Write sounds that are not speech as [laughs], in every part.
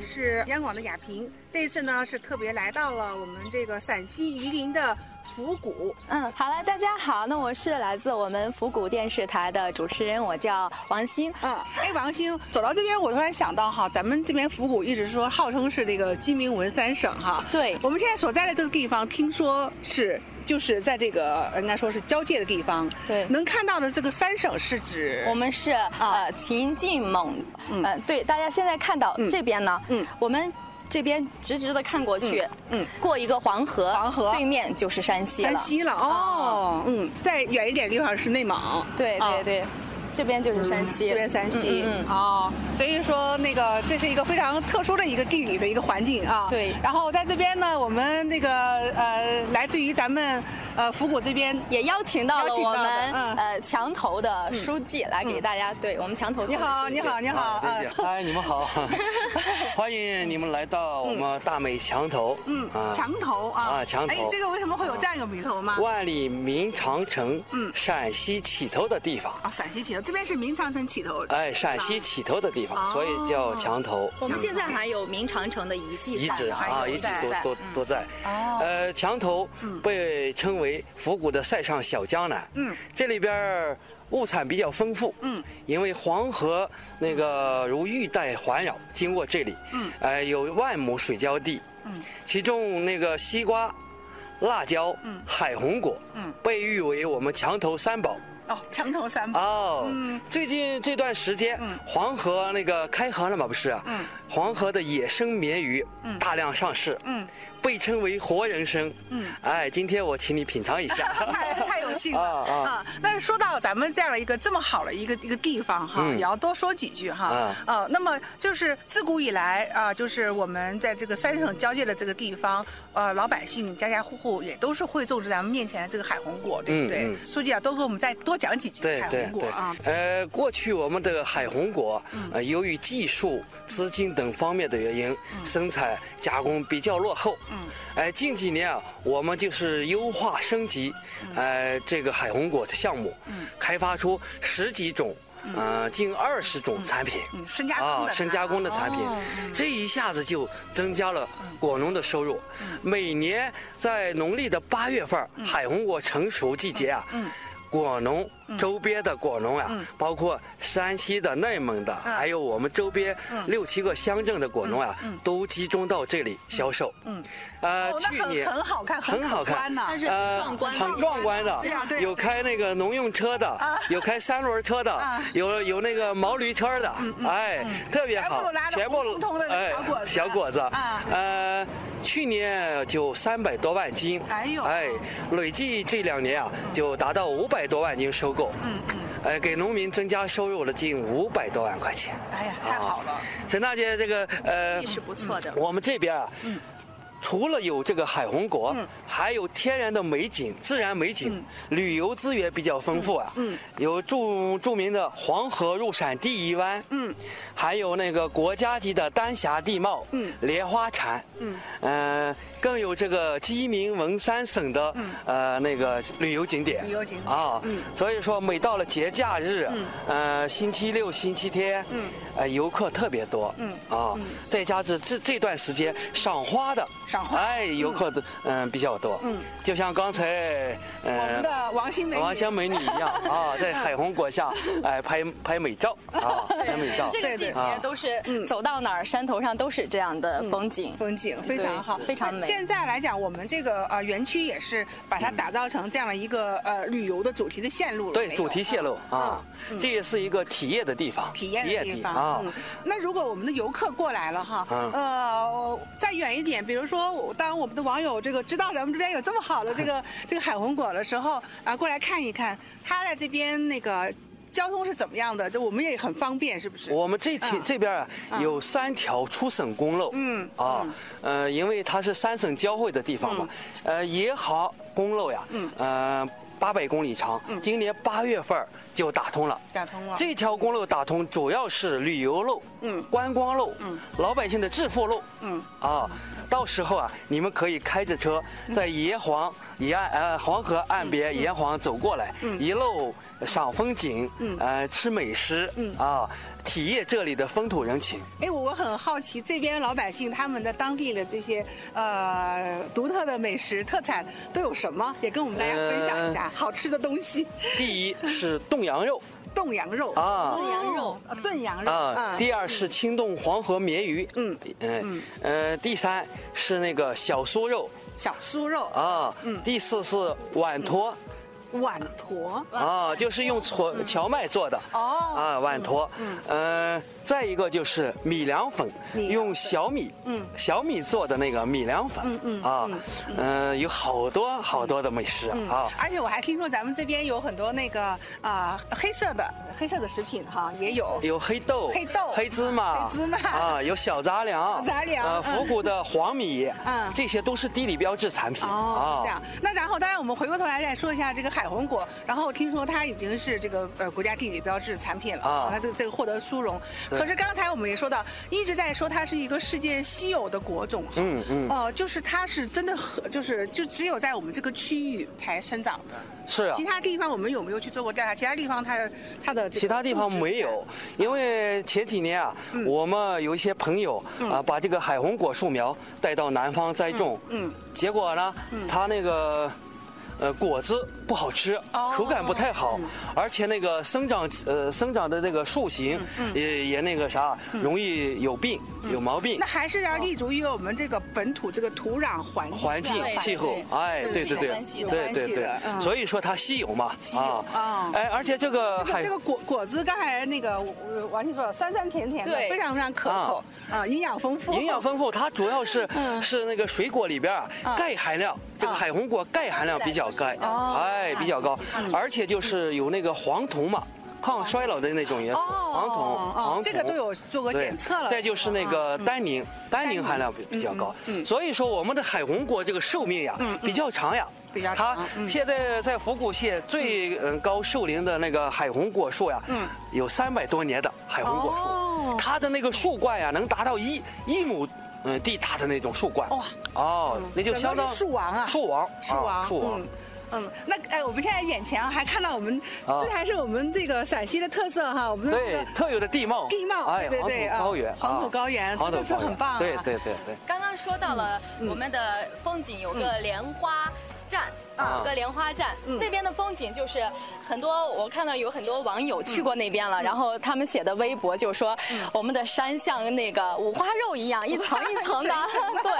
是央广的雅萍。这一次呢，是特别来到了我们这个陕西榆林的府谷。嗯，好了，大家好，那我是来自我们府谷电视台的主持人，我叫王鑫。嗯，哎，王鑫，走到这边，我突然想到哈，咱们这边府谷一直说号称是这个鸡鸣文三省哈。对，我们现在所在的这个地方，听说是就是在这个应该说是交界的地方。对，能看到的这个三省是指我们是呃秦晋蒙，嗯，对，大家现在看到这边呢，嗯，我们。这边直直的看过去，嗯，过一个黄河，黄河对面就是山西了。山西了哦，嗯，再远一点地方是内蒙。对对对，这边就是山西，这边山西。嗯哦，所以说那个这是一个非常特殊的一个地理的一个环境啊。对。然后在这边呢，我们那个呃，来自于咱们呃府谷这边也邀请到了我们呃墙头的书记来给大家，对我们墙头。你好，你好，你好。哎，你们好，[laughs] 欢迎你们来到。到我们大美墙头，嗯，墙头啊，啊墙头，哎，这个为什么会有这样一个名头吗？万里明长城，嗯，陕西起头的地方。啊，陕西起头，这边是明长城起头，哎，陕西起头的地方，所以叫墙头。我们现在还有明长城的遗迹遗址啊，遗址都都都在。哦，呃，墙头被称为府谷的塞上小江南，嗯，这里边。物产比较丰富，嗯，因为黄河那个如玉带环绕经过这里，嗯，呃，有万亩水浇地，嗯，其中那个西瓜、辣椒、嗯，海红果，嗯，被誉为我们墙头三宝。哦，墙头三宝。哦，嗯，最近这段时间，嗯，黄河那个开河了嘛，不是？嗯，黄河的野生鲶鱼，嗯，大量上市，嗯。被称为活人参，嗯，哎，今天我请你品尝一下，[laughs] 太太有幸了啊。啊！但是说到咱们这样的一个这么好的一个一个地方哈，也要多说几句哈，呃，那么就是自古以来啊，就是我们在这个三省交界的这个地方，呃，老百姓家家户户也都是会种植咱们面前的这个海红果，对不对？书记啊，多给我们再多讲几句海红果啊。呃，过去我们的海红果，呃，由于技术、资金等方面的原因，生产加工比较落后。嗯，哎，近几年啊，我们就是优化升级，呃，这个海红果的项目，嗯，开发出十几种，呃，近二十种产品，深加工的，深加工的产品，这一下子就增加了果农的收入。每年在农历的八月份，海红果成熟季节啊，果农。周边的果农啊，包括山西的、内蒙的，还有我们周边六七个乡镇的果农啊，都集中到这里销售。嗯，呃，去年很好看，很好看，但是壮观，很壮观的。有开那个农用车的，有开三轮车的，有有那个毛驴车的，哎，特别好，全部哎，小果子，呃，去年就三百多万斤，哎呦，哎，累计这两年啊，就达到五百多万斤收。购，嗯嗯，哎，给农民增加收入了近五百多万块钱。哎呀，太好了！沈大姐，这个呃，是不错的。我们这边啊，嗯。除了有这个海红果，还有天然的美景、自然美景，旅游资源比较丰富啊。嗯，有著著名的黄河入陕第一湾，嗯，还有那个国家级的丹霞地貌，嗯，莲花禅，嗯，嗯，更有这个鸡鸣文三省的呃那个旅游景点。旅游景点。啊，嗯，所以说每到了节假日，呃，星期六、星期天，嗯，呃，游客特别多，嗯，啊，再加之这这段时间赏花的。赏花。哎，游客都嗯比较多，嗯，就像刚才我们的王星美王香美女一样 [laughs] 啊，在海红果下哎拍拍美照啊，[laughs] 拍美照。这个季节都是走到哪儿山头上都是这样的风景，风景非常好，非常美。现在来讲，我们这个呃园区也是把它打造成这样的一个呃旅游的主题的线路了。对，主题线路啊，这也是一个体验的地方，体验的地方啊。那如果我们的游客过来了哈，呃，再远一点，比如说。说，当我们的网友这个知道咱们这边有这么好的这个这个海红果的时候，啊，过来看一看，他在这边那个交通是怎么样的？就我们也很方便，是不是？我们这天这边啊有三条出省公路，嗯啊，呃，因为它是三省交汇的地方嘛，呃，野好公路呀，嗯，呃，八百公里长，今年八月份就打通了，打通了。这条公路打通主要是旅游路，嗯，观光路，嗯，老百姓的致富路，嗯。啊。到时候啊，你们可以开着车在野黄沿呃黄河岸边沿黄走过来，一路赏风景，呃吃美食，啊。体验这里的风土人情。哎，我很好奇，这边老百姓他们的当地的这些呃独特的美食特产都有什么？也跟我们大家分享一下好吃的东西。第一是冻羊肉，冻羊肉啊，炖羊肉，炖羊肉啊。第二是清炖黄河鲶鱼，嗯。嗯。呃，第三是那个小酥肉，小酥肉。啊，嗯。第四是碗坨。碗坨。啊，就是用荞荞麦做的。哦。啊，碗坨，嗯，再一个就是米凉粉，用小米，嗯，小米做的那个米凉粉，嗯嗯啊，嗯，有好多好多的美食啊，而且我还听说咱们这边有很多那个啊黑色的。黑色的食品哈也有，有黑豆、黑豆、黑芝麻、黑芝麻。啊，有小杂粮、杂粮，呃，复古的黄米，[laughs] 嗯，这些都是地理标志产品哦。这样，那然后当然我们回过头来再说一下这个海红果，然后听说它已经是这个呃国家地理标志产品了啊，它这个这个获得殊荣。可是刚才我们也说到，一直在说它是一个世界稀有的果种，嗯嗯，呃，就是它是真的很，就是就只有在我们这个区域才生长的。是啊。其他地方我们有没有去做过调查？其他地方它的它的其他地方没。没有，因为前几年啊，我们有一些朋友啊，把这个海红果树苗带到南方栽种，嗯，结果呢，它那个。呃，果子不好吃，口感不太好，而且那个生长呃生长的那个树形也也那个啥，容易有病有毛病。那还是要立足于我们这个本土这个土壤环环境气候，哎，对对对，对对对，所以说它稀有嘛，啊啊，哎，而且这个这个果果子刚才那个王庆说了，酸酸甜甜的，非常非常可口啊，营养丰富，营养丰富，它主要是 [laughs] 是那个水果里边啊。钙含量，这个海红果钙含量比较。高，哎，比较高，而且就是有那个黄酮嘛，抗衰老的那种元素，黄酮，黄酮，这个都有做过检测了。再就是那个单宁，单宁含量比比较高，所以说我们的海红果这个寿命呀比较长呀，比较长。它现在在福谷县最嗯。高寿龄的那个海红果树呀，有三百多年的海红果树，它的那个树冠呀能达到一一亩。嗯，地大的那种树冠哇哦，那就相当树王啊，树王，树王，树王。嗯，那哎，我们现在眼前还看到我们，这还是我们这个陕西的特色哈，我们的对特有的地貌，地貌，对对对啊，高原，黄土高原，真的是很棒。对对对对。刚刚说到了我们的风景，有个莲花站。啊，个莲花站。那边的风景就是很多，我看到有很多网友去过那边了，然后他们写的微博就说，我们的山像那个五花肉一样，[laughs] 一层一层的，[laughs] 对，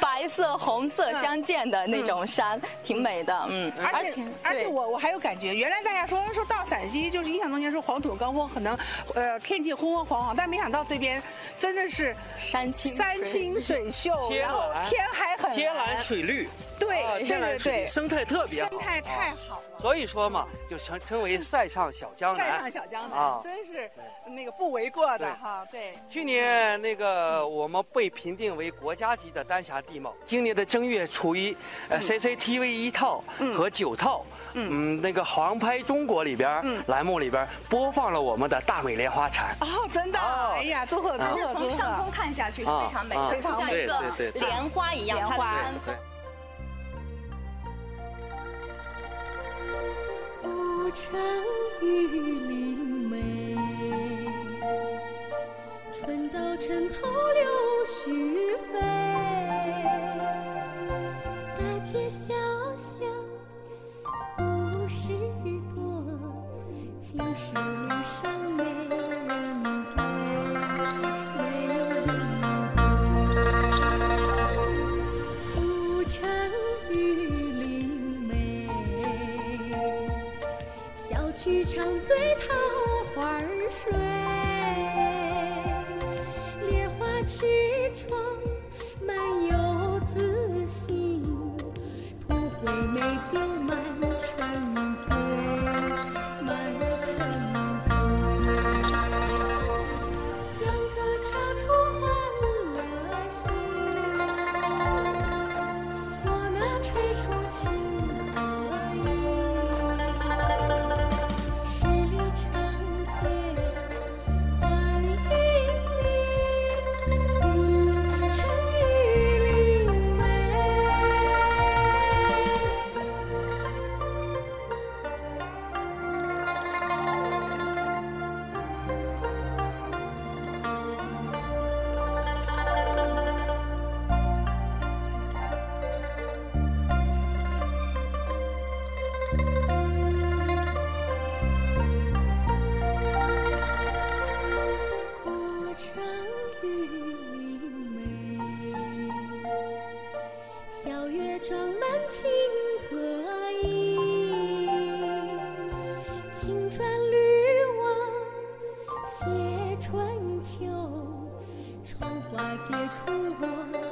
白色红色相间的那种山，挺美的，嗯，而且而且我我还有感觉，原来大家说说到陕西就是印象中间说黄土高坡，可能呃天气昏昏黄黄，但没想到这边真的是山清山清水秀，然后天还很天蓝水绿，对对对对，生。态特别生态太好了，所以说嘛，就称称为塞上小江南。塞上小江南啊，真是那个不为过的哈。对，去年那个我们被评定为国家级的丹霞地貌。今年的正月初一，呃，CCTV 一套和九套，嗯，那个航拍中国里边嗯栏目里边播放了我们的大美莲花禅。哦，真的？哎呀，祝贺祝贺祝贺！从上空看下去是非常美，就像一个莲花一样，它的山峰。城玉林梅，春到城头柳絮飞，大街小巷故事多，青石路上唯美酒满城接出我。